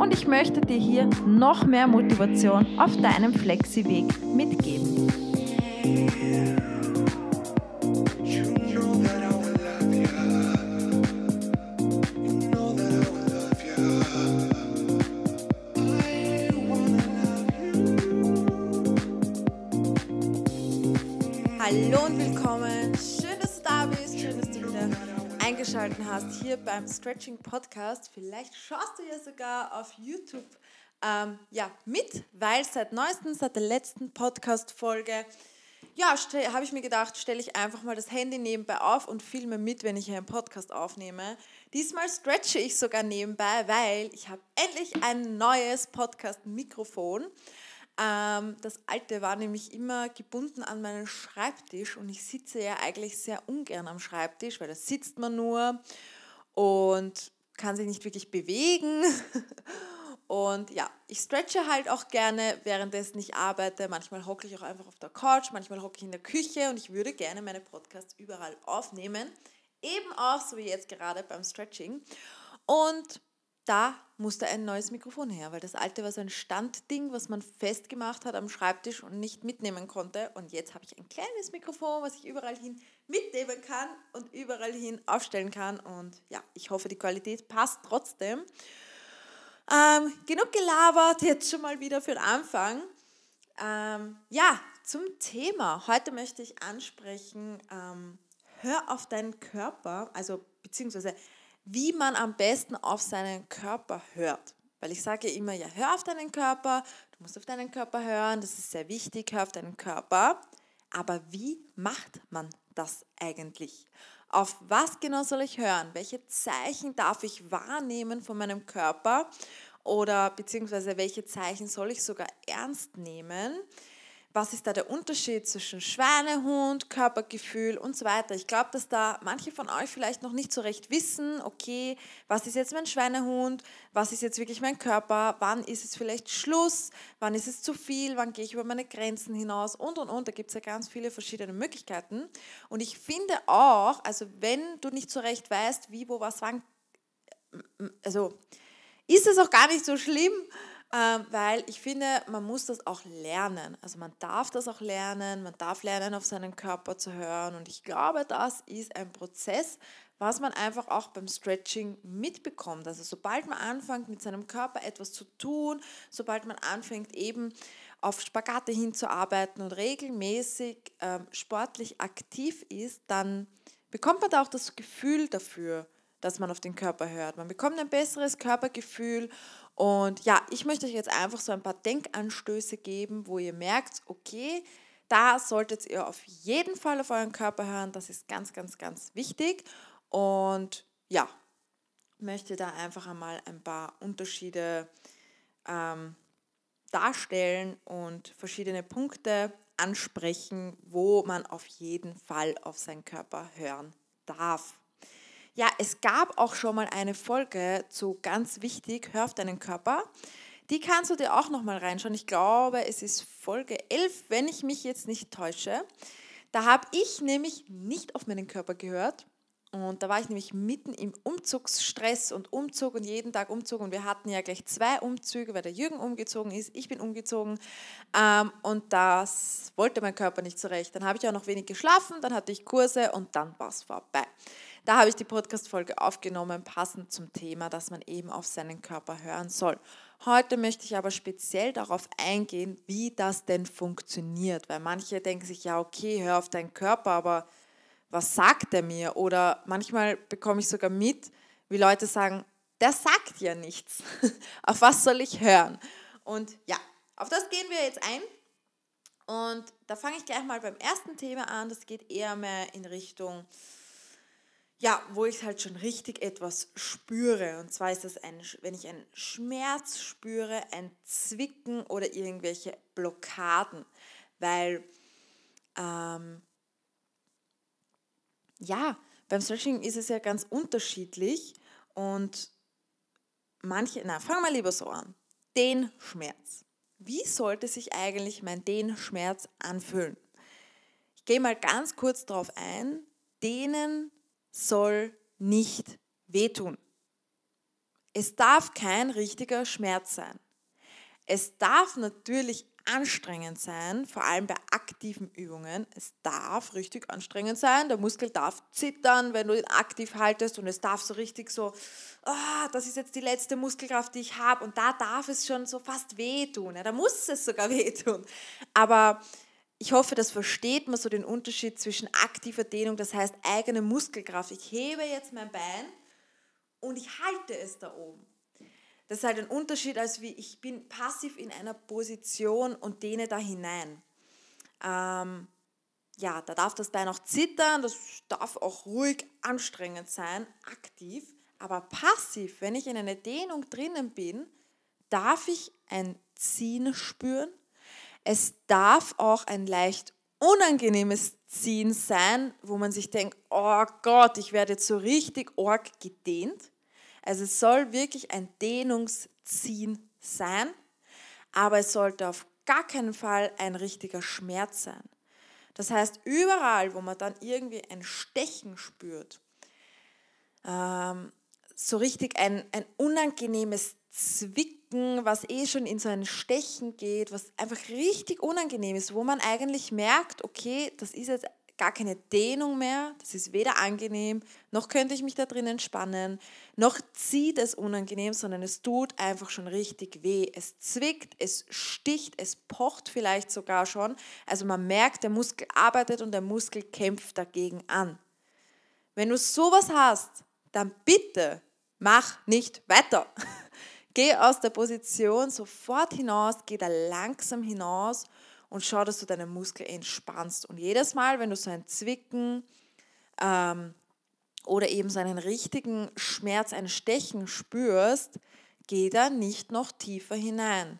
und ich möchte dir hier noch mehr Motivation auf deinem Flexi-Weg mitgeben. Eingeschaltet hast hier beim Stretching Podcast. Vielleicht schaust du ja sogar auf YouTube ähm, ja, mit, weil seit neuestem, seit der letzten Podcast-Folge, ja, habe ich mir gedacht, stelle ich einfach mal das Handy nebenbei auf und filme mit, wenn ich hier einen Podcast aufnehme. Diesmal stretche ich sogar nebenbei, weil ich habe endlich ein neues Podcast-Mikrofon das alte war nämlich immer gebunden an meinen Schreibtisch und ich sitze ja eigentlich sehr ungern am Schreibtisch, weil da sitzt man nur und kann sich nicht wirklich bewegen. Und ja, ich stretche halt auch gerne, währenddessen ich arbeite. Manchmal hocke ich auch einfach auf der Couch, manchmal hocke ich in der Küche und ich würde gerne meine Podcasts überall aufnehmen. Eben auch, so wie jetzt gerade beim Stretching. Und da musste ein neues Mikrofon her, weil das alte war so ein Standding, was man festgemacht hat am Schreibtisch und nicht mitnehmen konnte. Und jetzt habe ich ein kleines Mikrofon, was ich überall hin mitnehmen kann und überall hin aufstellen kann. Und ja, ich hoffe, die Qualität passt trotzdem. Ähm, genug gelabert, jetzt schon mal wieder für den Anfang. Ähm, ja, zum Thema. Heute möchte ich ansprechen, ähm, hör auf deinen Körper, also beziehungsweise wie man am besten auf seinen Körper hört. Weil ich sage immer, ja, hör auf deinen Körper, du musst auf deinen Körper hören, das ist sehr wichtig, hör auf deinen Körper. Aber wie macht man das eigentlich? Auf was genau soll ich hören? Welche Zeichen darf ich wahrnehmen von meinem Körper? Oder beziehungsweise welche Zeichen soll ich sogar ernst nehmen? Was ist da der Unterschied zwischen Schweinehund, Körpergefühl und so weiter. Ich glaube, dass da manche von euch vielleicht noch nicht so recht wissen, okay, was ist jetzt mein Schweinehund, was ist jetzt wirklich mein Körper, wann ist es vielleicht Schluss, wann ist es zu viel, wann gehe ich über meine Grenzen hinaus und und und. Da gibt es ja ganz viele verschiedene Möglichkeiten. Und ich finde auch, also wenn du nicht so recht weißt, wie, wo, was, wann, also ist es auch gar nicht so schlimm, weil ich finde, man muss das auch lernen. Also man darf das auch lernen, man darf lernen, auf seinen Körper zu hören. Und ich glaube, das ist ein Prozess, was man einfach auch beim Stretching mitbekommt. Also sobald man anfängt, mit seinem Körper etwas zu tun, sobald man anfängt, eben auf Spagate hinzuarbeiten und regelmäßig ähm, sportlich aktiv ist, dann bekommt man da auch das Gefühl dafür, dass man auf den Körper hört. Man bekommt ein besseres Körpergefühl und ja, ich möchte euch jetzt einfach so ein paar Denkanstöße geben, wo ihr merkt, okay, da solltet ihr auf jeden Fall auf euren Körper hören. Das ist ganz, ganz, ganz wichtig. Und ja, möchte da einfach einmal ein paar Unterschiede ähm, darstellen und verschiedene Punkte ansprechen, wo man auf jeden Fall auf seinen Körper hören darf. Ja, es gab auch schon mal eine Folge zu ganz wichtig, hör auf deinen Körper. Die kannst du dir auch noch mal reinschauen. Ich glaube, es ist Folge 11, wenn ich mich jetzt nicht täusche. Da habe ich nämlich nicht auf meinen Körper gehört. Und da war ich nämlich mitten im Umzugsstress und Umzug und jeden Tag Umzug. Und wir hatten ja gleich zwei Umzüge, weil der Jürgen umgezogen ist, ich bin umgezogen. Ähm, und das wollte mein Körper nicht zurecht. Dann habe ich auch noch wenig geschlafen, dann hatte ich Kurse und dann war es vorbei. Da habe ich die Podcast-Folge aufgenommen, passend zum Thema, dass man eben auf seinen Körper hören soll. Heute möchte ich aber speziell darauf eingehen, wie das denn funktioniert, weil manche denken sich, ja, okay, hör auf deinen Körper, aber was sagt er mir? Oder manchmal bekomme ich sogar mit, wie Leute sagen, der sagt ja nichts. auf was soll ich hören? Und ja, auf das gehen wir jetzt ein. Und da fange ich gleich mal beim ersten Thema an. Das geht eher mehr in Richtung ja, wo ich halt schon richtig etwas spüre. Und zwar ist das, ein, wenn ich einen Schmerz spüre, ein Zwicken oder irgendwelche Blockaden. Weil, ähm, ja, beim Stretching ist es ja ganz unterschiedlich und manche, na, fangen wir lieber so an. Den Schmerz. Wie sollte sich eigentlich mein Den-Schmerz anfühlen? Ich gehe mal ganz kurz darauf ein. Dehnen soll nicht wehtun. Es darf kein richtiger Schmerz sein. Es darf natürlich anstrengend sein, vor allem bei aktiven Übungen. Es darf richtig anstrengend sein. Der Muskel darf zittern, wenn du ihn aktiv haltest und es darf so richtig so, oh, das ist jetzt die letzte Muskelkraft, die ich habe und da darf es schon so fast wehtun. Ja, da muss es sogar wehtun. Aber ich hoffe, das versteht man so den Unterschied zwischen aktiver Dehnung, das heißt eigene Muskelkraft. Ich hebe jetzt mein Bein und ich halte es da oben. Das ist halt ein Unterschied, als wie ich bin passiv in einer Position und dehne da hinein. Ähm, ja, da darf das Bein auch zittern, das darf auch ruhig anstrengend sein, aktiv, aber passiv, wenn ich in einer Dehnung drinnen bin, darf ich ein Ziehen spüren. Es darf auch ein leicht unangenehmes Ziehen sein, wo man sich denkt, oh Gott, ich werde jetzt so richtig org gedehnt. Also es soll wirklich ein Dehnungsziehen sein, aber es sollte auf gar keinen Fall ein richtiger Schmerz sein. Das heißt, überall, wo man dann irgendwie ein Stechen spürt, ähm, so richtig ein, ein unangenehmes Zwicken, was eh schon in so ein Stechen geht, was einfach richtig unangenehm ist, wo man eigentlich merkt, okay, das ist jetzt gar keine Dehnung mehr, das ist weder angenehm, noch könnte ich mich da drin entspannen, noch zieht es unangenehm, sondern es tut einfach schon richtig weh. Es zwickt, es sticht, es pocht vielleicht sogar schon. Also man merkt, der Muskel arbeitet und der Muskel kämpft dagegen an. Wenn du sowas hast, dann bitte mach nicht weiter. Geh aus der Position sofort hinaus, geh da langsam hinaus und schau, dass du deine Muskeln entspannst. Und jedes Mal, wenn du so ein Zwicken ähm, oder eben so einen richtigen Schmerz, ein Stechen spürst, geh da nicht noch tiefer hinein.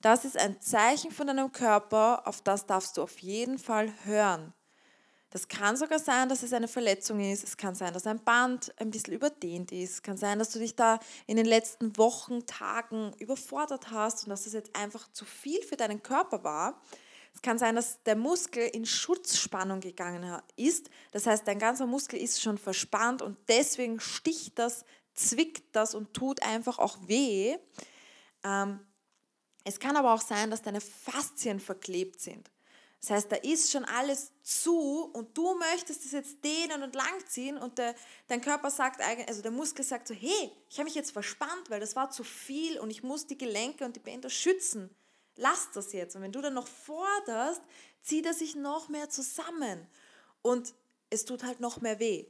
Das ist ein Zeichen von deinem Körper, auf das darfst du auf jeden Fall hören. Das kann sogar sein, dass es eine Verletzung ist. Es kann sein, dass ein Band ein bisschen überdehnt ist. Es kann sein, dass du dich da in den letzten Wochen, Tagen überfordert hast und dass es jetzt einfach zu viel für deinen Körper war. Es kann sein, dass der Muskel in Schutzspannung gegangen ist. Das heißt, dein ganzer Muskel ist schon verspannt und deswegen sticht das, zwickt das und tut einfach auch weh. Ähm, es kann aber auch sein, dass deine Faszien verklebt sind. Das heißt, da ist schon alles zu und du möchtest es jetzt dehnen und langziehen und der, dein Körper sagt, also der Muskel sagt so, hey, ich habe mich jetzt verspannt, weil das war zu viel und ich muss die Gelenke und die Bänder schützen lass das jetzt. Und wenn du dann noch forderst, zieht er sich noch mehr zusammen. Und es tut halt noch mehr weh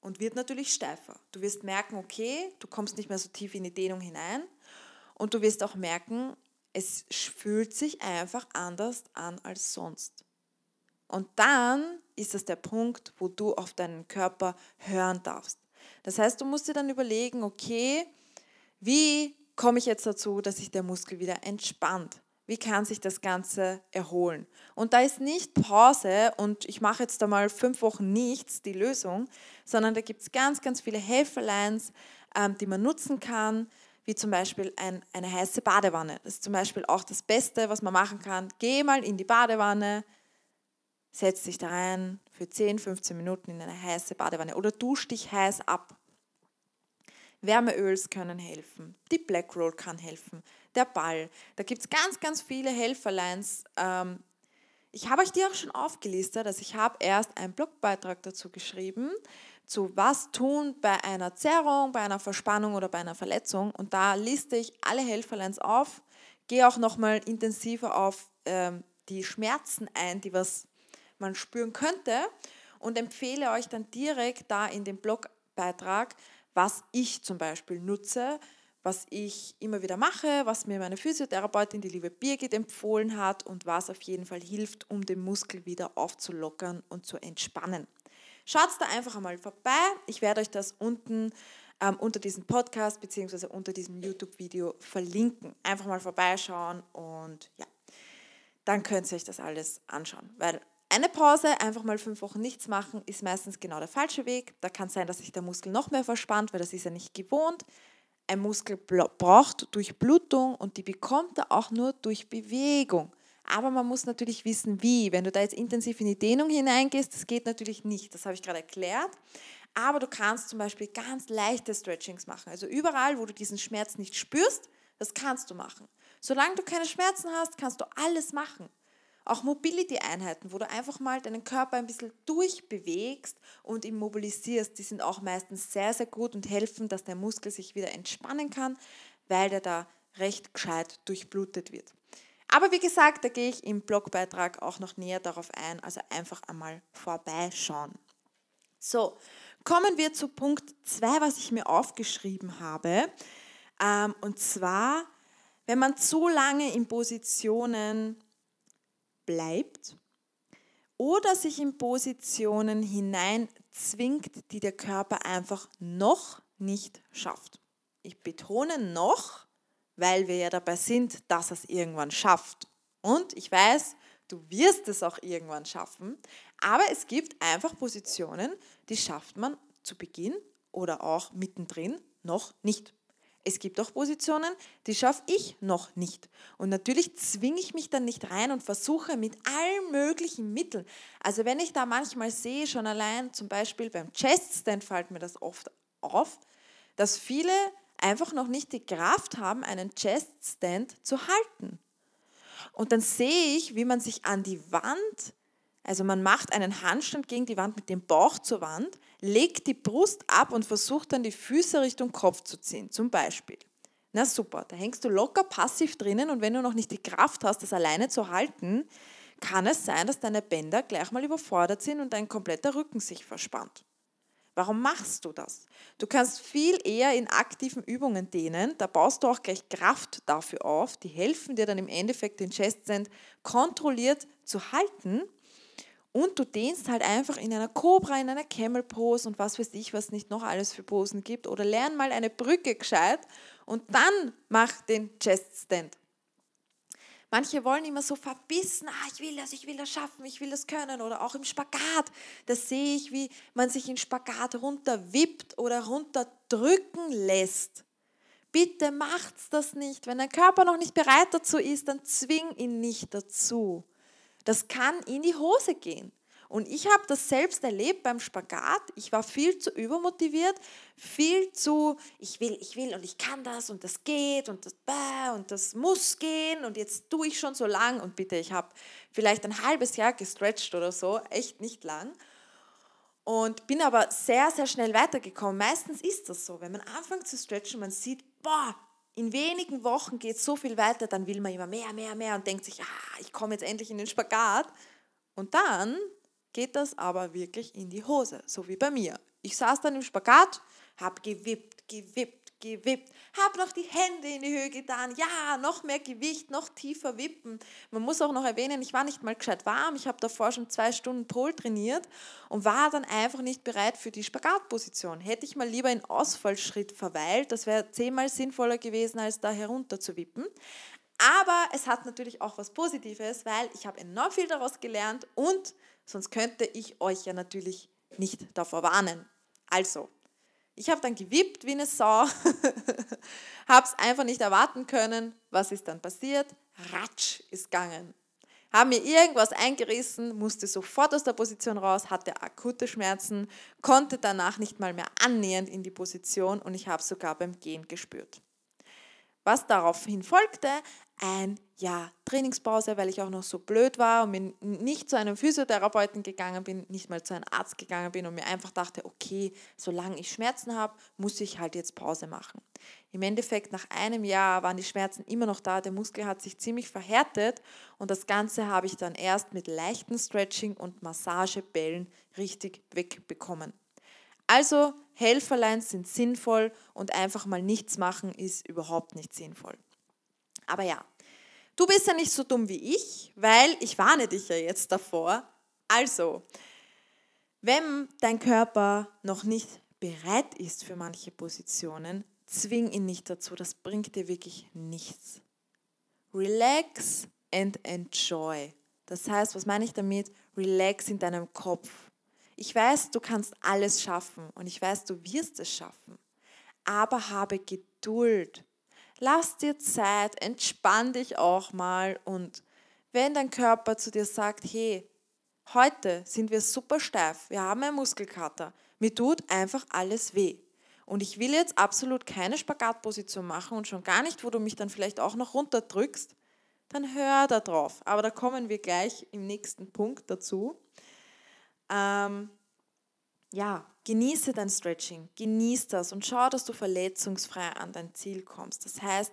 und wird natürlich steifer. Du wirst merken, okay, du kommst nicht mehr so tief in die Dehnung hinein. Und du wirst auch merken, es fühlt sich einfach anders an als sonst. Und dann ist das der Punkt, wo du auf deinen Körper hören darfst. Das heißt, du musst dir dann überlegen, okay, wie komme ich jetzt dazu, dass sich der Muskel wieder entspannt? Wie kann sich das Ganze erholen? Und da ist nicht Pause und ich mache jetzt da mal fünf Wochen nichts die Lösung, sondern da gibt es ganz, ganz viele Helferlines, ähm, die man nutzen kann, wie zum Beispiel ein, eine heiße Badewanne. Das ist zum Beispiel auch das Beste, was man machen kann. Geh mal in die Badewanne, setz dich da rein für 10, 15 Minuten in eine heiße Badewanne oder dusch dich heiß ab. Wärmeöls können helfen, die Black Roll kann helfen, der Ball. Da gibt es ganz, ganz viele Helferlines. Ähm, ich habe euch die auch schon aufgelistet. Also ich habe erst einen Blogbeitrag dazu geschrieben, zu was tun bei einer Zerrung, bei einer Verspannung oder bei einer Verletzung. Und da liste ich alle Helferlines auf, gehe auch nochmal intensiver auf ähm, die Schmerzen ein, die was man spüren könnte und empfehle euch dann direkt da in dem Blogbeitrag, was ich zum Beispiel nutze, was ich immer wieder mache, was mir meine Physiotherapeutin, die liebe Birgit, empfohlen hat und was auf jeden Fall hilft, um den Muskel wieder aufzulockern und zu entspannen. Schaut da einfach einmal vorbei. Ich werde euch das unten ähm, unter diesem Podcast bzw. unter diesem YouTube-Video verlinken. Einfach mal vorbeischauen und ja, dann könnt ihr euch das alles anschauen. Weil eine Pause, einfach mal fünf Wochen nichts machen, ist meistens genau der falsche Weg. Da kann es sein, dass sich der Muskel noch mehr verspannt, weil das ist ja nicht gewohnt. Ein Muskel braucht Durchblutung und die bekommt er auch nur durch Bewegung. Aber man muss natürlich wissen, wie. Wenn du da jetzt intensiv in die Dehnung hineingehst, das geht natürlich nicht. Das habe ich gerade erklärt. Aber du kannst zum Beispiel ganz leichte Stretchings machen. Also überall, wo du diesen Schmerz nicht spürst, das kannst du machen. Solange du keine Schmerzen hast, kannst du alles machen. Auch Mobility-Einheiten, wo du einfach mal deinen Körper ein bisschen durchbewegst und ihn mobilisierst, die sind auch meistens sehr, sehr gut und helfen, dass der Muskel sich wieder entspannen kann, weil der da recht gescheit durchblutet wird. Aber wie gesagt, da gehe ich im Blogbeitrag auch noch näher darauf ein, also einfach einmal vorbeischauen. So, kommen wir zu Punkt 2, was ich mir aufgeschrieben habe. Ähm, und zwar, wenn man zu lange in Positionen bleibt oder sich in Positionen hineinzwingt, die der Körper einfach noch nicht schafft. Ich betone noch, weil wir ja dabei sind, dass es irgendwann schafft. Und ich weiß, du wirst es auch irgendwann schaffen, aber es gibt einfach Positionen, die schafft man zu Beginn oder auch mittendrin noch nicht. Es gibt auch Positionen, die schaffe ich noch nicht. Und natürlich zwinge ich mich dann nicht rein und versuche mit allen möglichen Mitteln. Also wenn ich da manchmal sehe, schon allein zum Beispiel beim Chest Stand fällt mir das oft auf, dass viele einfach noch nicht die Kraft haben, einen Chest Stand zu halten. Und dann sehe ich, wie man sich an die Wand, also man macht einen Handstand gegen die Wand mit dem Bauch zur Wand, legt die Brust ab und versucht dann die Füße Richtung Kopf zu ziehen, zum Beispiel. Na super, da hängst du locker passiv drinnen und wenn du noch nicht die Kraft hast, das alleine zu halten, kann es sein, dass deine Bänder gleich mal überfordert sind und dein kompletter Rücken sich verspannt. Warum machst du das? Du kannst viel eher in aktiven Übungen dehnen, da baust du auch gleich Kraft dafür auf, die helfen dir dann im Endeffekt den Chest Stand kontrolliert zu halten und du dehnst halt einfach in einer Cobra, in einer Camel Pose und was weiß ich, was nicht noch alles für Posen gibt. Oder lern mal eine Brücke gescheit und dann mach den Chest Stand. Manche wollen immer so verbissen, ah, ich will das, ich will das schaffen, ich will das können. Oder auch im Spagat, da sehe ich, wie man sich in Spagat runterwippt oder runterdrücken lässt. Bitte macht's das nicht. Wenn dein Körper noch nicht bereit dazu ist, dann zwing ihn nicht dazu. Das kann in die Hose gehen. Und ich habe das selbst erlebt beim Spagat. Ich war viel zu übermotiviert, viel zu, ich will, ich will und ich kann das und das geht und das und das muss gehen und jetzt tue ich schon so lang und bitte, ich habe vielleicht ein halbes Jahr gestretched oder so, echt nicht lang. Und bin aber sehr, sehr schnell weitergekommen. Meistens ist das so, wenn man anfängt zu stretchen, man sieht, boah, in wenigen Wochen geht so viel weiter, dann will man immer mehr, mehr, mehr und denkt sich, ah, ich komme jetzt endlich in den Spagat. Und dann geht das aber wirklich in die Hose, so wie bei mir. Ich saß dann im Spagat, habe gewippt, gewippt, gewippt, habe noch die Hände in die Höhe getan, ja, noch mehr Gewicht, noch tiefer wippen. Man muss auch noch erwähnen, ich war nicht mal gescheit warm, ich habe davor schon zwei Stunden Pol trainiert und war dann einfach nicht bereit für die Spagatposition. Hätte ich mal lieber in Ausfallschritt verweilt, das wäre zehnmal sinnvoller gewesen, als da herunter zu wippen. Aber es hat natürlich auch was Positives, weil ich habe enorm viel daraus gelernt und sonst könnte ich euch ja natürlich nicht davor warnen. Also, ich habe dann gewippt wie eine Sau, habe es einfach nicht erwarten können. Was ist dann passiert? Ratsch ist gegangen. Habe mir irgendwas eingerissen, musste sofort aus der Position raus, hatte akute Schmerzen, konnte danach nicht mal mehr annähernd in die Position und ich habe sogar beim Gehen gespürt. Was daraufhin folgte, ein Jahr Trainingspause, weil ich auch noch so blöd war und nicht zu einem Physiotherapeuten gegangen bin, nicht mal zu einem Arzt gegangen bin und mir einfach dachte, okay, solange ich Schmerzen habe, muss ich halt jetzt Pause machen. Im Endeffekt, nach einem Jahr waren die Schmerzen immer noch da, der Muskel hat sich ziemlich verhärtet und das Ganze habe ich dann erst mit leichten Stretching und Massagebällen richtig wegbekommen. Also Helferlein sind sinnvoll und einfach mal nichts machen ist überhaupt nicht sinnvoll. Aber ja, du bist ja nicht so dumm wie ich, weil ich warne dich ja jetzt davor. Also, Wenn dein Körper noch nicht bereit ist für manche Positionen, zwing ihn nicht dazu. Das bringt dir wirklich nichts. Relax and enjoy. Das heißt, was meine ich damit? Relax in deinem Kopf. Ich weiß, du kannst alles schaffen und ich weiß, du wirst es schaffen. Aber habe Geduld. Lass dir Zeit, entspann dich auch mal und wenn dein Körper zu dir sagt, hey, heute sind wir super steif, wir haben einen Muskelkater, mir tut einfach alles weh. Und ich will jetzt absolut keine Spagatposition machen und schon gar nicht, wo du mich dann vielleicht auch noch runterdrückst, dann hör da drauf. Aber da kommen wir gleich im nächsten Punkt dazu. Ähm, ja, genieße dein Stretching, genieße das und schau, dass du verletzungsfrei an dein Ziel kommst. Das heißt,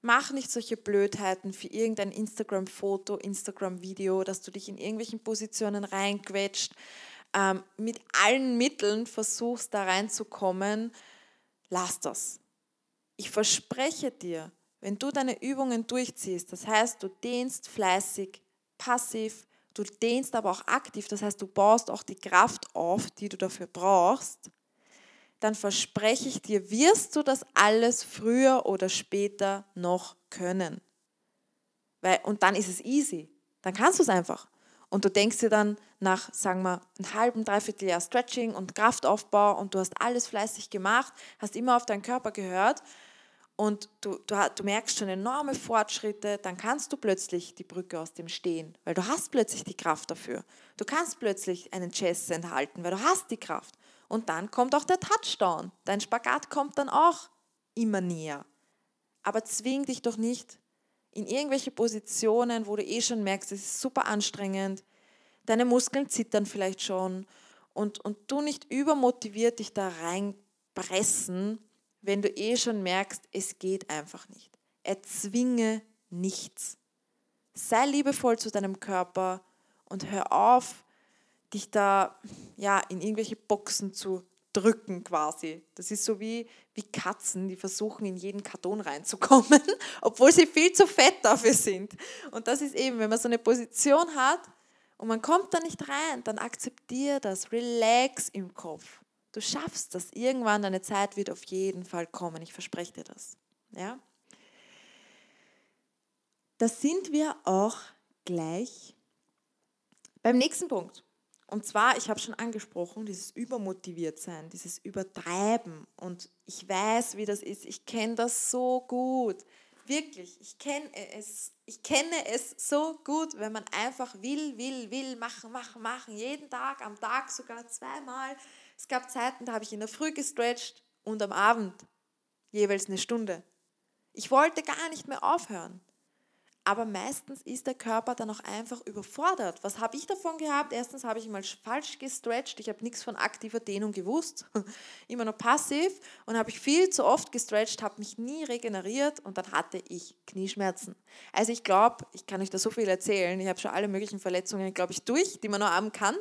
mach nicht solche Blödheiten für irgendein Instagram-Foto, Instagram-Video, dass du dich in irgendwelchen Positionen reinquetscht, ähm, mit allen Mitteln versuchst da reinzukommen. Lass das. Ich verspreche dir, wenn du deine Übungen durchziehst, das heißt, du dehnst fleißig, passiv, du dehnst aber auch aktiv, das heißt, du baust auch die Kraft auf, die du dafür brauchst, dann verspreche ich dir, wirst du das alles früher oder später noch können. Weil, und dann ist es easy. Dann kannst du es einfach. Und du denkst dir dann nach, sagen wir, einem halben, dreiviertel Jahr Stretching und Kraftaufbau und du hast alles fleißig gemacht, hast immer auf deinen Körper gehört und du, du, du merkst schon enorme Fortschritte, dann kannst du plötzlich die Brücke aus dem Stehen, weil du hast plötzlich die Kraft dafür. Du kannst plötzlich einen Chess enthalten, weil du hast die Kraft. Und dann kommt auch der Touchdown. Dein Spagat kommt dann auch immer näher. Aber zwing dich doch nicht in irgendwelche Positionen, wo du eh schon merkst, es ist super anstrengend, deine Muskeln zittern vielleicht schon und, und du nicht übermotiviert dich da reinpressen, wenn du eh schon merkst, es geht einfach nicht. Erzwinge nichts. Sei liebevoll zu deinem Körper und hör auf, dich da ja, in irgendwelche Boxen zu drücken quasi. Das ist so wie, wie Katzen, die versuchen, in jeden Karton reinzukommen, obwohl sie viel zu fett dafür sind. Und das ist eben, wenn man so eine Position hat und man kommt da nicht rein, dann akzeptiere das, relax im Kopf. Du schaffst das. Irgendwann deine Zeit wird auf jeden Fall kommen. Ich verspreche dir das. Ja? Da sind wir auch gleich beim nächsten Punkt. Und zwar, ich habe schon angesprochen, dieses Übermotiviertsein, dieses Übertreiben. Und ich weiß, wie das ist. Ich kenne das so gut. Wirklich, ich kenne es. Ich kenne es so gut, wenn man einfach will, will, will, machen, machen, machen. Jeden Tag, am Tag sogar zweimal es gab Zeiten, da habe ich in der Früh gestretcht und am Abend jeweils eine Stunde. Ich wollte gar nicht mehr aufhören. Aber meistens ist der Körper dann auch einfach überfordert. Was habe ich davon gehabt? Erstens habe ich mal falsch gestretcht. Ich habe nichts von aktiver Dehnung gewusst. Immer nur passiv. Und habe ich viel zu oft gestretcht, habe mich nie regeneriert und dann hatte ich Knieschmerzen. Also ich glaube, ich kann euch da so viel erzählen. Ich habe schon alle möglichen Verletzungen, glaube ich, durch, die man nur haben kann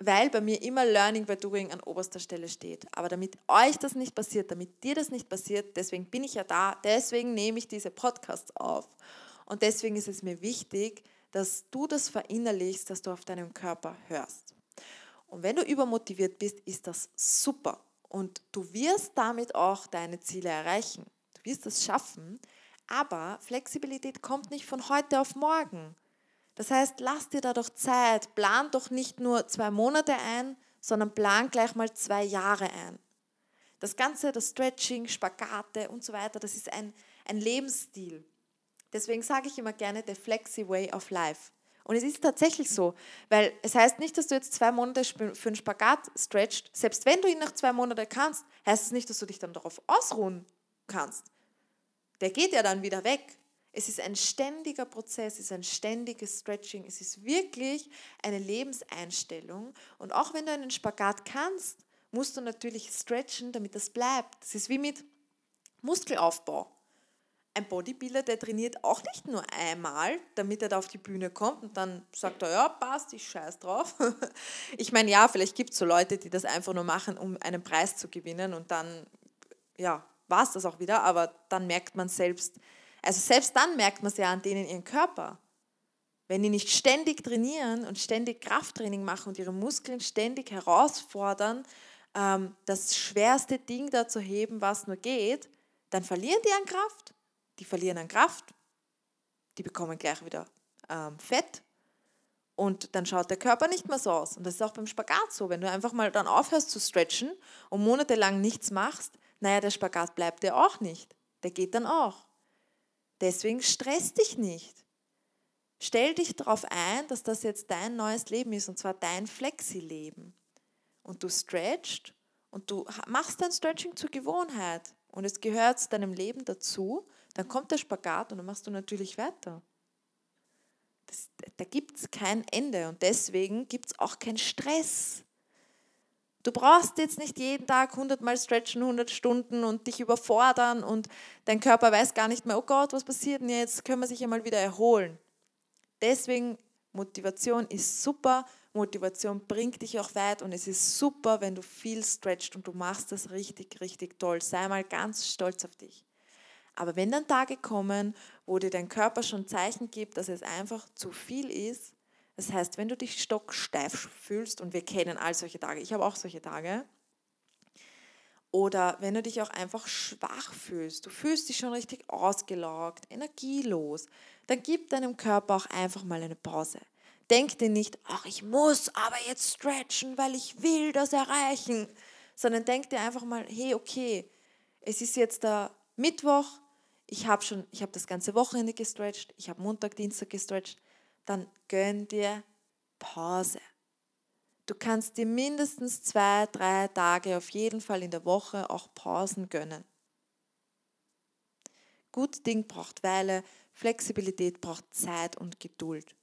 weil bei mir immer Learning by Doing an oberster Stelle steht. Aber damit euch das nicht passiert, damit dir das nicht passiert, deswegen bin ich ja da, deswegen nehme ich diese Podcasts auf. Und deswegen ist es mir wichtig, dass du das verinnerlichst, dass du auf deinen Körper hörst. Und wenn du übermotiviert bist, ist das super. Und du wirst damit auch deine Ziele erreichen. Du wirst es schaffen. Aber Flexibilität kommt nicht von heute auf morgen. Das heißt, lass dir da doch Zeit. Plan doch nicht nur zwei Monate ein, sondern plan gleich mal zwei Jahre ein. Das Ganze, das Stretching, Spagate und so weiter, das ist ein, ein Lebensstil. Deswegen sage ich immer gerne, the flexi way of life. Und es ist tatsächlich so, weil es heißt nicht, dass du jetzt zwei Monate für einen Spagat stretcht. Selbst wenn du ihn nach zwei Monaten kannst, heißt es nicht, dass du dich dann darauf ausruhen kannst. Der geht ja dann wieder weg. Es ist ein ständiger Prozess, es ist ein ständiges Stretching, es ist wirklich eine Lebenseinstellung. Und auch wenn du einen Spagat kannst, musst du natürlich stretchen, damit das bleibt. Das ist wie mit Muskelaufbau. Ein Bodybuilder, der trainiert auch nicht nur einmal, damit er da auf die Bühne kommt und dann sagt er, ja, passt, ich scheiß drauf. Ich meine, ja, vielleicht gibt es so Leute, die das einfach nur machen, um einen Preis zu gewinnen und dann, ja, war es das auch wieder, aber dann merkt man selbst, also selbst dann merkt man es ja an denen ihren Körper. wenn die nicht ständig trainieren und ständig Krafttraining machen und ihre Muskeln ständig herausfordern, ähm, das schwerste Ding da zu heben, was nur geht, dann verlieren die an Kraft. Die verlieren an Kraft. Die bekommen gleich wieder ähm, Fett. Und dann schaut der Körper nicht mehr so aus. Und das ist auch beim Spagat so. Wenn du einfach mal dann aufhörst zu stretchen und monatelang nichts machst, naja, der Spagat bleibt dir auch nicht. Der geht dann auch. Deswegen stress dich nicht. Stell dich darauf ein, dass das jetzt dein neues Leben ist und zwar dein Flexi-Leben. Und du stretchst und du machst dein Stretching zur Gewohnheit und es gehört zu deinem Leben dazu, dann kommt der Spagat und dann machst du natürlich weiter. Das, da gibt es kein Ende und deswegen gibt es auch keinen Stress. Du brauchst jetzt nicht jeden Tag 100 Mal stretchen, 100 Stunden und dich überfordern und dein Körper weiß gar nicht mehr, oh Gott, was passiert denn jetzt? Können wir sich ja mal wieder erholen. Deswegen, Motivation ist super, Motivation bringt dich auch weit und es ist super, wenn du viel stretcht und du machst das richtig, richtig toll. Sei mal ganz stolz auf dich. Aber wenn dann Tage kommen, wo dir dein Körper schon Zeichen gibt, dass es einfach zu viel ist, das heißt, wenn du dich stocksteif fühlst, und wir kennen all solche Tage, ich habe auch solche Tage, oder wenn du dich auch einfach schwach fühlst, du fühlst dich schon richtig ausgelaugt, energielos, dann gib deinem Körper auch einfach mal eine Pause. Denk dir nicht, ach, ich muss aber jetzt stretchen, weil ich will das erreichen, sondern denk dir einfach mal, hey, okay, es ist jetzt der Mittwoch, ich habe schon, ich habe das ganze Wochenende gestretcht, ich habe Montag, Dienstag gestretcht, dann gönn dir Pause. Du kannst dir mindestens zwei, drei Tage auf jeden Fall in der Woche auch Pausen gönnen. Gut Ding braucht Weile, Flexibilität braucht Zeit und Geduld.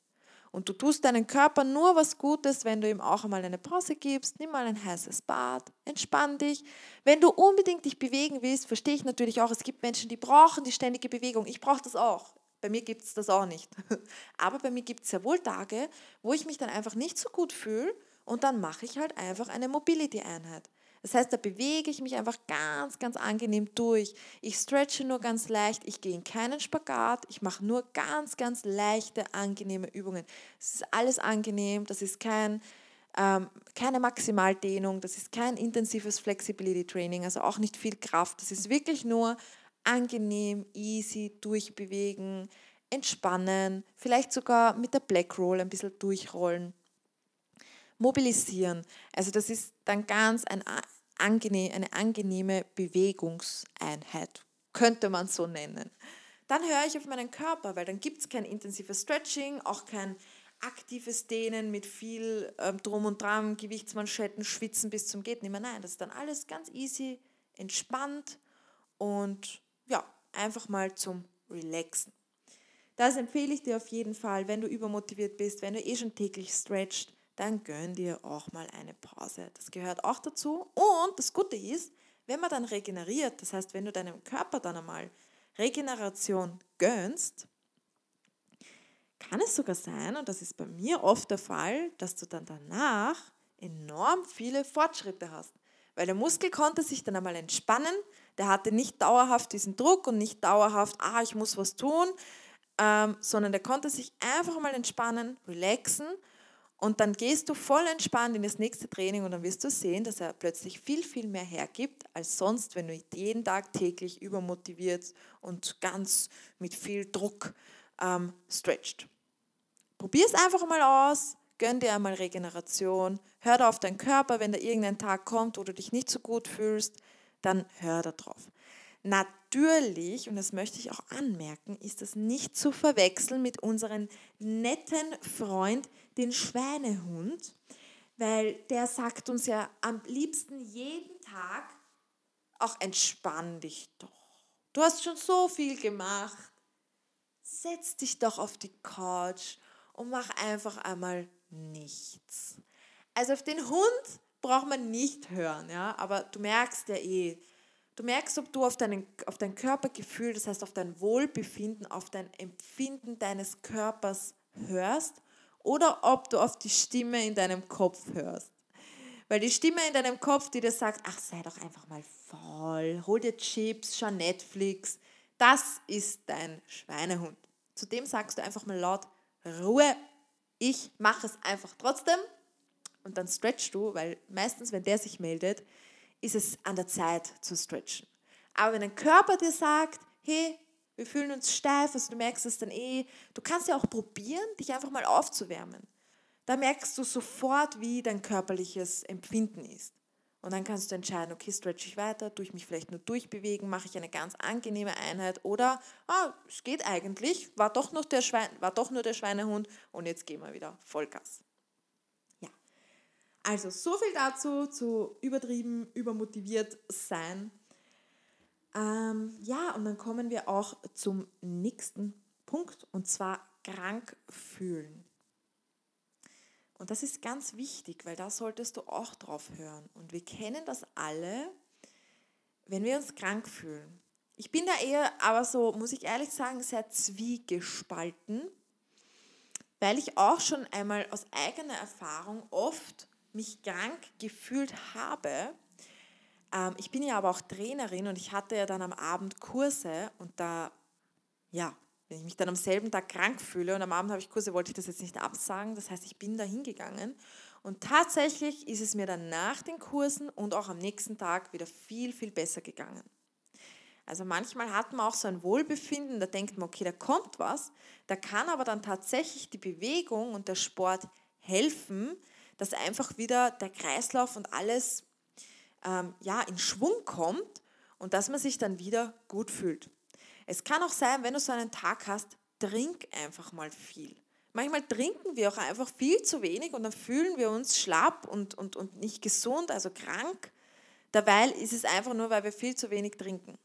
Und du tust deinem Körper nur was Gutes, wenn du ihm auch einmal eine Pause gibst, nimm mal ein heißes Bad, entspann dich. Wenn du unbedingt dich bewegen willst, verstehe ich natürlich auch, es gibt Menschen, die brauchen die ständige Bewegung. Ich brauche das auch. Bei mir gibt es das auch nicht. Aber bei mir gibt es ja wohl Tage, wo ich mich dann einfach nicht so gut fühle und dann mache ich halt einfach eine Mobility-Einheit. Das heißt, da bewege ich mich einfach ganz, ganz angenehm durch. Ich stretche nur ganz leicht, ich gehe in keinen Spagat, ich mache nur ganz, ganz leichte, angenehme Übungen. Es ist alles angenehm, das ist kein, ähm, keine Maximaldehnung, das ist kein intensives Flexibility Training, also auch nicht viel Kraft. Das ist wirklich nur angenehm, easy, durchbewegen, entspannen, vielleicht sogar mit der Black Roll ein bisschen durchrollen mobilisieren. Also das ist dann ganz ein angenehm, eine angenehme Bewegungseinheit, könnte man so nennen. Dann höre ich auf meinen Körper, weil dann gibt es kein intensives Stretching, auch kein aktives Dehnen mit viel ähm, Drum und Dran, Gewichtsmanschetten, Schwitzen bis zum geht nicht mehr. Nein, das ist dann alles ganz easy, entspannt und ja, einfach mal zum Relaxen. Das empfehle ich dir auf jeden Fall, wenn du übermotiviert bist, wenn du eh schon täglich stretcht, dann gönn dir auch mal eine Pause. Das gehört auch dazu. Und das Gute ist, wenn man dann regeneriert, das heißt, wenn du deinem Körper dann einmal Regeneration gönnst, kann es sogar sein, und das ist bei mir oft der Fall, dass du dann danach enorm viele Fortschritte hast. Weil der Muskel konnte sich dann einmal entspannen, der hatte nicht dauerhaft diesen Druck und nicht dauerhaft, ah, ich muss was tun, ähm, sondern der konnte sich einfach mal entspannen, relaxen und dann gehst du voll entspannt in das nächste Training und dann wirst du sehen, dass er plötzlich viel, viel mehr hergibt als sonst, wenn du jeden Tag täglich übermotiviert und ganz mit viel Druck ähm, stretcht. Probier es einfach mal aus, gönn dir einmal Regeneration, hör auf deinen Körper, wenn da irgendein Tag kommt, wo du dich nicht so gut fühlst, dann hör da drauf. Natürlich, und das möchte ich auch anmerken, ist das nicht zu verwechseln mit unserem netten Freund, den Schweinehund, weil der sagt uns ja am liebsten jeden Tag, auch entspann dich doch. Du hast schon so viel gemacht. Setz dich doch auf die Couch und mach einfach einmal nichts. Also auf den Hund braucht man nicht hören, ja, aber du merkst ja eh, Du merkst, ob du auf, deinen, auf dein Körpergefühl, das heißt auf dein Wohlbefinden, auf dein Empfinden deines Körpers hörst oder ob du auf die Stimme in deinem Kopf hörst. Weil die Stimme in deinem Kopf, die dir sagt, ach, sei doch einfach mal faul, hol dir Chips, schau Netflix, das ist dein Schweinehund. Zudem sagst du einfach mal laut, Ruhe, ich mache es einfach trotzdem. Und dann stretchst du, weil meistens, wenn der sich meldet, ist es an der Zeit zu stretchen. Aber wenn dein Körper dir sagt, hey, wir fühlen uns steif, also du merkst es dann eh, du kannst ja auch probieren, dich einfach mal aufzuwärmen. Da merkst du sofort, wie dein körperliches Empfinden ist. Und dann kannst du entscheiden, okay, stretch ich weiter, tue ich mich vielleicht nur durchbewegen, mache ich eine ganz angenehme Einheit oder, ah, es geht eigentlich, war doch, noch der Schwein, war doch nur der Schweinehund und jetzt gehen wir wieder Vollgas. Also so viel dazu, zu übertrieben, übermotiviert sein. Ähm, ja, und dann kommen wir auch zum nächsten Punkt und zwar krank fühlen. Und das ist ganz wichtig, weil da solltest du auch drauf hören. Und wir kennen das alle, wenn wir uns krank fühlen. Ich bin da eher, aber so, muss ich ehrlich sagen, sehr zwiegespalten, weil ich auch schon einmal aus eigener Erfahrung oft mich krank gefühlt habe. Ähm, ich bin ja aber auch Trainerin und ich hatte ja dann am Abend Kurse und da, ja, wenn ich mich dann am selben Tag krank fühle und am Abend habe ich Kurse, wollte ich das jetzt nicht absagen. Das heißt, ich bin da hingegangen. Und tatsächlich ist es mir dann nach den Kursen und auch am nächsten Tag wieder viel, viel besser gegangen. Also manchmal hat man auch so ein Wohlbefinden, da denkt man, okay, da kommt was. Da kann aber dann tatsächlich die Bewegung und der Sport helfen, dass einfach wieder der Kreislauf und alles ähm, ja, in Schwung kommt und dass man sich dann wieder gut fühlt. Es kann auch sein, wenn du so einen Tag hast, trink einfach mal viel. Manchmal trinken wir auch einfach viel zu wenig und dann fühlen wir uns schlapp und, und, und nicht gesund, also krank. Dabei ist es einfach nur, weil wir viel zu wenig trinken.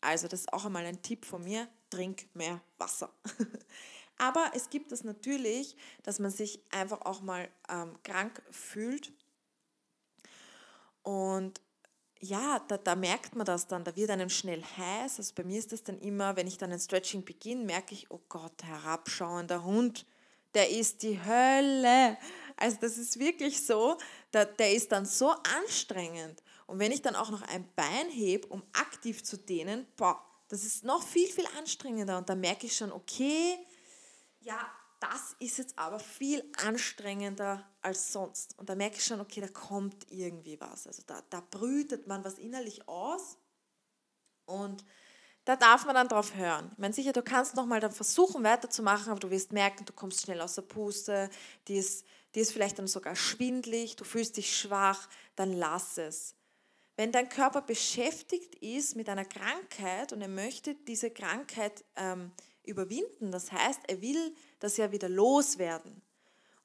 Also das ist auch einmal ein Tipp von mir, trink mehr Wasser. Aber es gibt es natürlich, dass man sich einfach auch mal ähm, krank fühlt. Und ja, da, da merkt man das dann, da wird einem schnell heiß. Also bei mir ist das dann immer, wenn ich dann ein Stretching beginne, merke ich, oh Gott, herabschauender Hund, der ist die Hölle. Also das ist wirklich so, der, der ist dann so anstrengend. Und wenn ich dann auch noch ein Bein hebe, um aktiv zu dehnen, boah, das ist noch viel, viel anstrengender. Und da merke ich schon, okay, ja, das ist jetzt aber viel anstrengender als sonst. Und da merke ich schon, okay, da kommt irgendwie was. Also da, da brütet man was innerlich aus und da darf man dann drauf hören. Ich meine, sicher, du kannst nochmal dann versuchen weiterzumachen, aber du wirst merken, du kommst schnell aus der Puste, die ist, die ist vielleicht dann sogar schwindlig, du fühlst dich schwach, dann lass es. Wenn dein Körper beschäftigt ist mit einer Krankheit und er möchte diese Krankheit ähm, überwinden, das heißt, er will das ja wieder loswerden.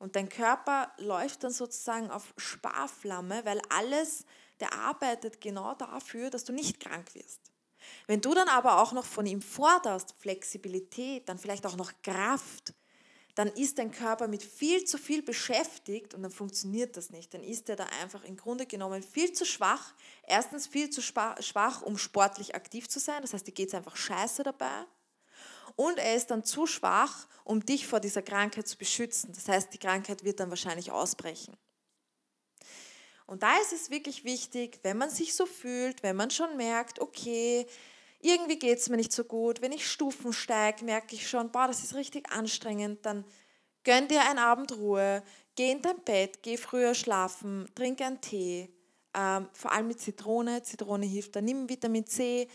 Und dein Körper läuft dann sozusagen auf Sparflamme, weil alles, der arbeitet genau dafür, dass du nicht krank wirst. Wenn du dann aber auch noch von ihm forderst, Flexibilität, dann vielleicht auch noch Kraft, dann ist dein Körper mit viel zu viel beschäftigt und dann funktioniert das nicht. Dann ist er da einfach im Grunde genommen viel zu schwach. Erstens viel zu schwach, um sportlich aktiv zu sein. Das heißt, dir geht es einfach scheiße dabei und er ist dann zu schwach, um dich vor dieser Krankheit zu beschützen. Das heißt, die Krankheit wird dann wahrscheinlich ausbrechen. Und da ist es wirklich wichtig, wenn man sich so fühlt, wenn man schon merkt, okay, irgendwie geht es mir nicht so gut, wenn ich Stufen steige, merke ich schon, boah, das ist richtig anstrengend, dann gönn dir einen Abend Ruhe, geh in dein Bett, geh früher schlafen, trink einen Tee, ähm, vor allem mit Zitrone, Zitrone hilft, dann nimm Vitamin C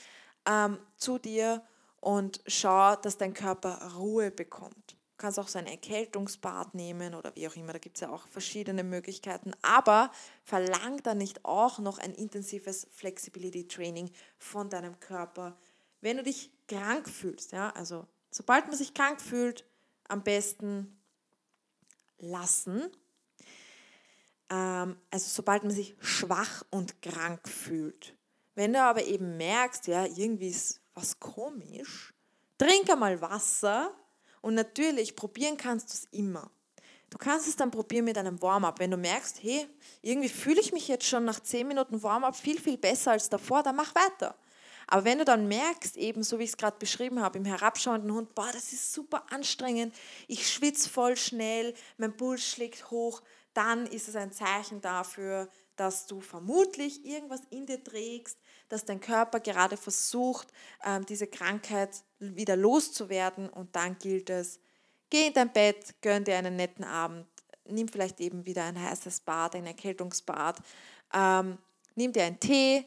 ähm, zu dir und schau, dass dein Körper Ruhe bekommt. Du kannst auch so ein Erkältungsbad nehmen oder wie auch immer, da gibt es ja auch verschiedene Möglichkeiten, aber verlang dann nicht auch noch ein intensives Flexibility Training von deinem Körper, wenn du dich krank fühlst. Ja? Also sobald man sich krank fühlt, am besten lassen. Ähm, also sobald man sich schwach und krank fühlt. Wenn du aber eben merkst, ja, irgendwie ist was komisch. Trink einmal Wasser und natürlich probieren kannst du es immer. Du kannst es dann probieren mit einem Warm-up. Wenn du merkst, hey, irgendwie fühle ich mich jetzt schon nach 10 Minuten Warm-up viel, viel besser als davor, dann mach weiter. Aber wenn du dann merkst, eben so wie ich es gerade beschrieben habe, im herabschauenden Hund, boah, das ist super anstrengend, ich schwitze voll schnell, mein Puls schlägt hoch, dann ist es ein Zeichen dafür, dass du vermutlich irgendwas in dir trägst, dass dein Körper gerade versucht, ähm, diese Krankheit wieder loszuwerden und dann gilt es, Geh in dein Bett, gönn dir einen netten Abend, nimm vielleicht eben wieder ein heißes Bad, ein Erkältungsbad, ähm, nimm dir einen Tee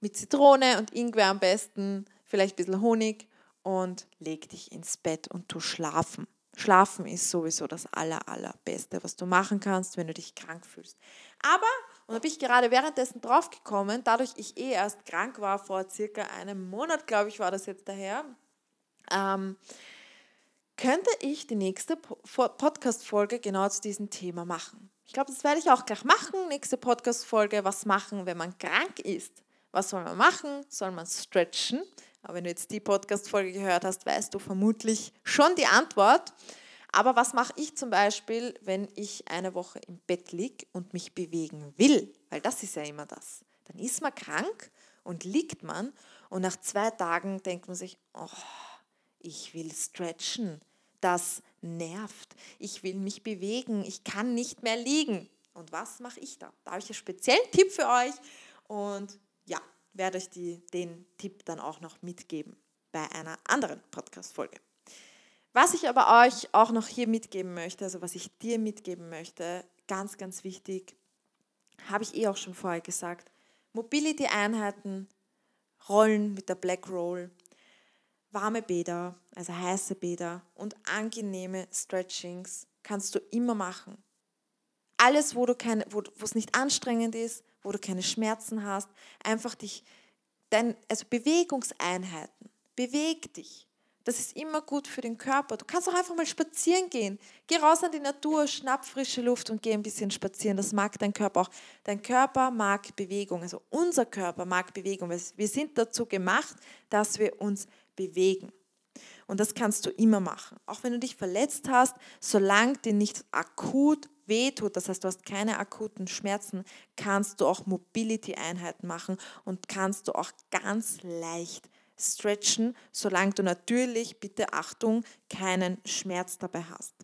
mit Zitrone und Ingwer am besten, vielleicht ein bisschen Honig und leg dich ins Bett und tu schlafen. Schlafen ist sowieso das aller, allerbeste, was du machen kannst, wenn du dich krank fühlst. Aber, und da bin ich gerade währenddessen draufgekommen, dadurch ich eh erst krank war, vor circa einem Monat, glaube ich, war das jetzt daher, ähm, könnte ich die nächste Podcast-Folge genau zu diesem Thema machen. Ich glaube, das werde ich auch gleich machen. Nächste Podcast-Folge, was machen, wenn man krank ist. Was soll man machen? Soll man stretchen? Aber wenn du jetzt die Podcast-Folge gehört hast, weißt du vermutlich schon die Antwort. Aber was mache ich zum Beispiel, wenn ich eine Woche im Bett liege und mich bewegen will? Weil das ist ja immer das. Dann ist man krank und liegt man und nach zwei Tagen denkt man sich, oh, ich will stretchen. Das nervt. Ich will mich bewegen. Ich kann nicht mehr liegen. Und was mache ich da? Da habe ich einen speziellen Tipp für euch. Und ja, werde ich die, den Tipp dann auch noch mitgeben bei einer anderen Podcast-Folge. Was ich aber euch auch noch hier mitgeben möchte, also was ich dir mitgeben möchte, ganz, ganz wichtig, habe ich eh auch schon vorher gesagt, Mobility-Einheiten, Rollen mit der Black Roll, warme Bäder, also heiße Bäder und angenehme Stretchings kannst du immer machen. Alles, wo, du keine, wo es nicht anstrengend ist, wo du keine Schmerzen hast, einfach dich, dein, also Bewegungseinheiten, beweg dich. Das ist immer gut für den Körper. Du kannst auch einfach mal spazieren gehen. Geh raus an die Natur, schnapp frische Luft und geh ein bisschen spazieren. Das mag dein Körper auch. Dein Körper mag Bewegung. Also unser Körper mag Bewegung. Wir sind dazu gemacht, dass wir uns bewegen. Und das kannst du immer machen. Auch wenn du dich verletzt hast, solange dir nicht akut wehtut, das heißt, du hast keine akuten Schmerzen, kannst du auch Mobility-Einheiten machen und kannst du auch ganz leicht stretchen, solange du natürlich, bitte Achtung, keinen Schmerz dabei hast.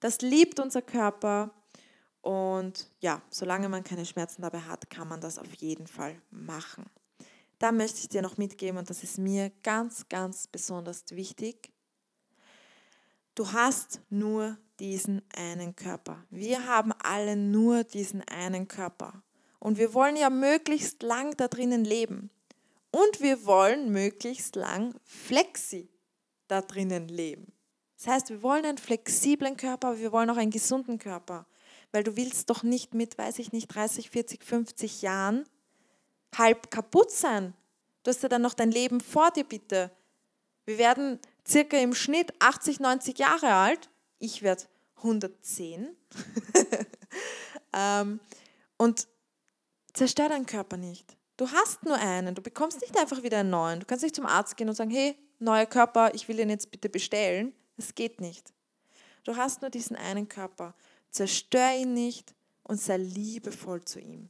Das liebt unser Körper und ja, solange man keine Schmerzen dabei hat, kann man das auf jeden Fall machen. Da möchte ich dir noch mitgeben und das ist mir ganz, ganz besonders wichtig. Du hast nur diesen einen Körper. Wir haben alle nur diesen einen Körper. Und wir wollen ja möglichst lang da drinnen leben. Und wir wollen möglichst lang flexi da drinnen leben. Das heißt, wir wollen einen flexiblen Körper, aber wir wollen auch einen gesunden Körper. Weil du willst doch nicht mit, weiß ich nicht, 30, 40, 50 Jahren halb kaputt sein. Du hast ja dann noch dein Leben vor dir, bitte. Wir werden circa im Schnitt 80, 90 Jahre alt. Ich werde 110. ähm, und zerstör deinen Körper nicht. Du hast nur einen. Du bekommst nicht einfach wieder einen neuen. Du kannst nicht zum Arzt gehen und sagen, hey, neuer Körper, ich will den jetzt bitte bestellen. Das geht nicht. Du hast nur diesen einen Körper. Zerstör ihn nicht und sei liebevoll zu ihm.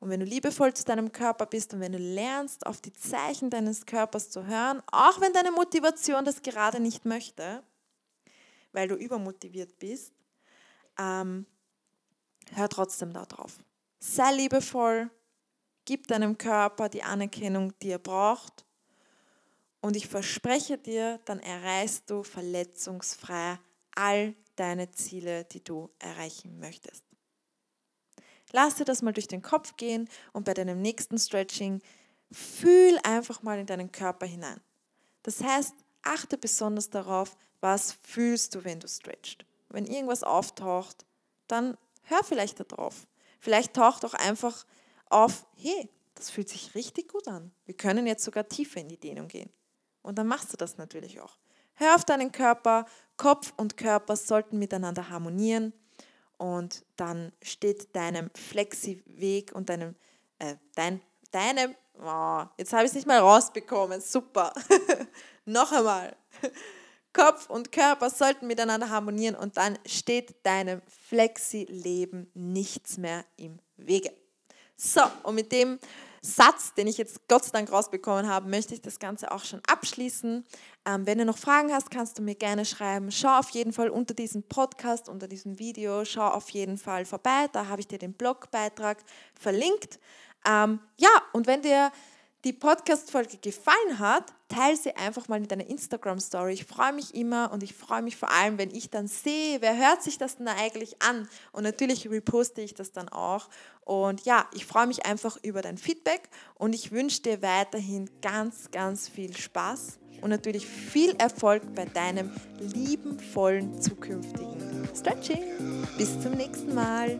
Und wenn du liebevoll zu deinem Körper bist und wenn du lernst, auf die Zeichen deines Körpers zu hören, auch wenn deine Motivation das gerade nicht möchte, weil du übermotiviert bist, ähm, hör trotzdem darauf. Sei liebevoll, gib deinem Körper die Anerkennung, die er braucht. Und ich verspreche dir, dann erreichst du verletzungsfrei all deine Ziele, die du erreichen möchtest. Lass dir das mal durch den Kopf gehen und bei deinem nächsten Stretching fühl einfach mal in deinen Körper hinein. Das heißt, achte besonders darauf, was fühlst du, wenn du stretchst. Wenn irgendwas auftaucht, dann hör vielleicht darauf. Vielleicht taucht auch einfach auf, hey, das fühlt sich richtig gut an. Wir können jetzt sogar tiefer in die Dehnung gehen. Und dann machst du das natürlich auch. Hör auf deinen Körper, Kopf und Körper sollten miteinander harmonieren und dann steht deinem Flexi-Weg und deinem, äh, dein, deinem, oh, jetzt habe ich es nicht mal rausbekommen, super. Noch einmal. Kopf und Körper sollten miteinander harmonieren und dann steht deinem Flexi-Leben nichts mehr im Wege. So, und mit dem Satz, den ich jetzt Gott sei Dank rausbekommen habe, möchte ich das Ganze auch schon abschließen. Ähm, wenn du noch Fragen hast, kannst du mir gerne schreiben. Schau auf jeden Fall unter diesem Podcast, unter diesem Video, schau auf jeden Fall vorbei. Da habe ich dir den Blogbeitrag verlinkt. Ähm, ja, und wenn dir die Podcast-Folge gefallen hat, teile sie einfach mal in deiner Instagram-Story. Ich freue mich immer und ich freue mich vor allem, wenn ich dann sehe, wer hört sich das denn eigentlich an. Und natürlich reposte ich das dann auch. Und ja, ich freue mich einfach über dein Feedback und ich wünsche dir weiterhin ganz, ganz viel Spaß und natürlich viel Erfolg bei deinem liebenvollen zukünftigen Stretching. Bis zum nächsten Mal.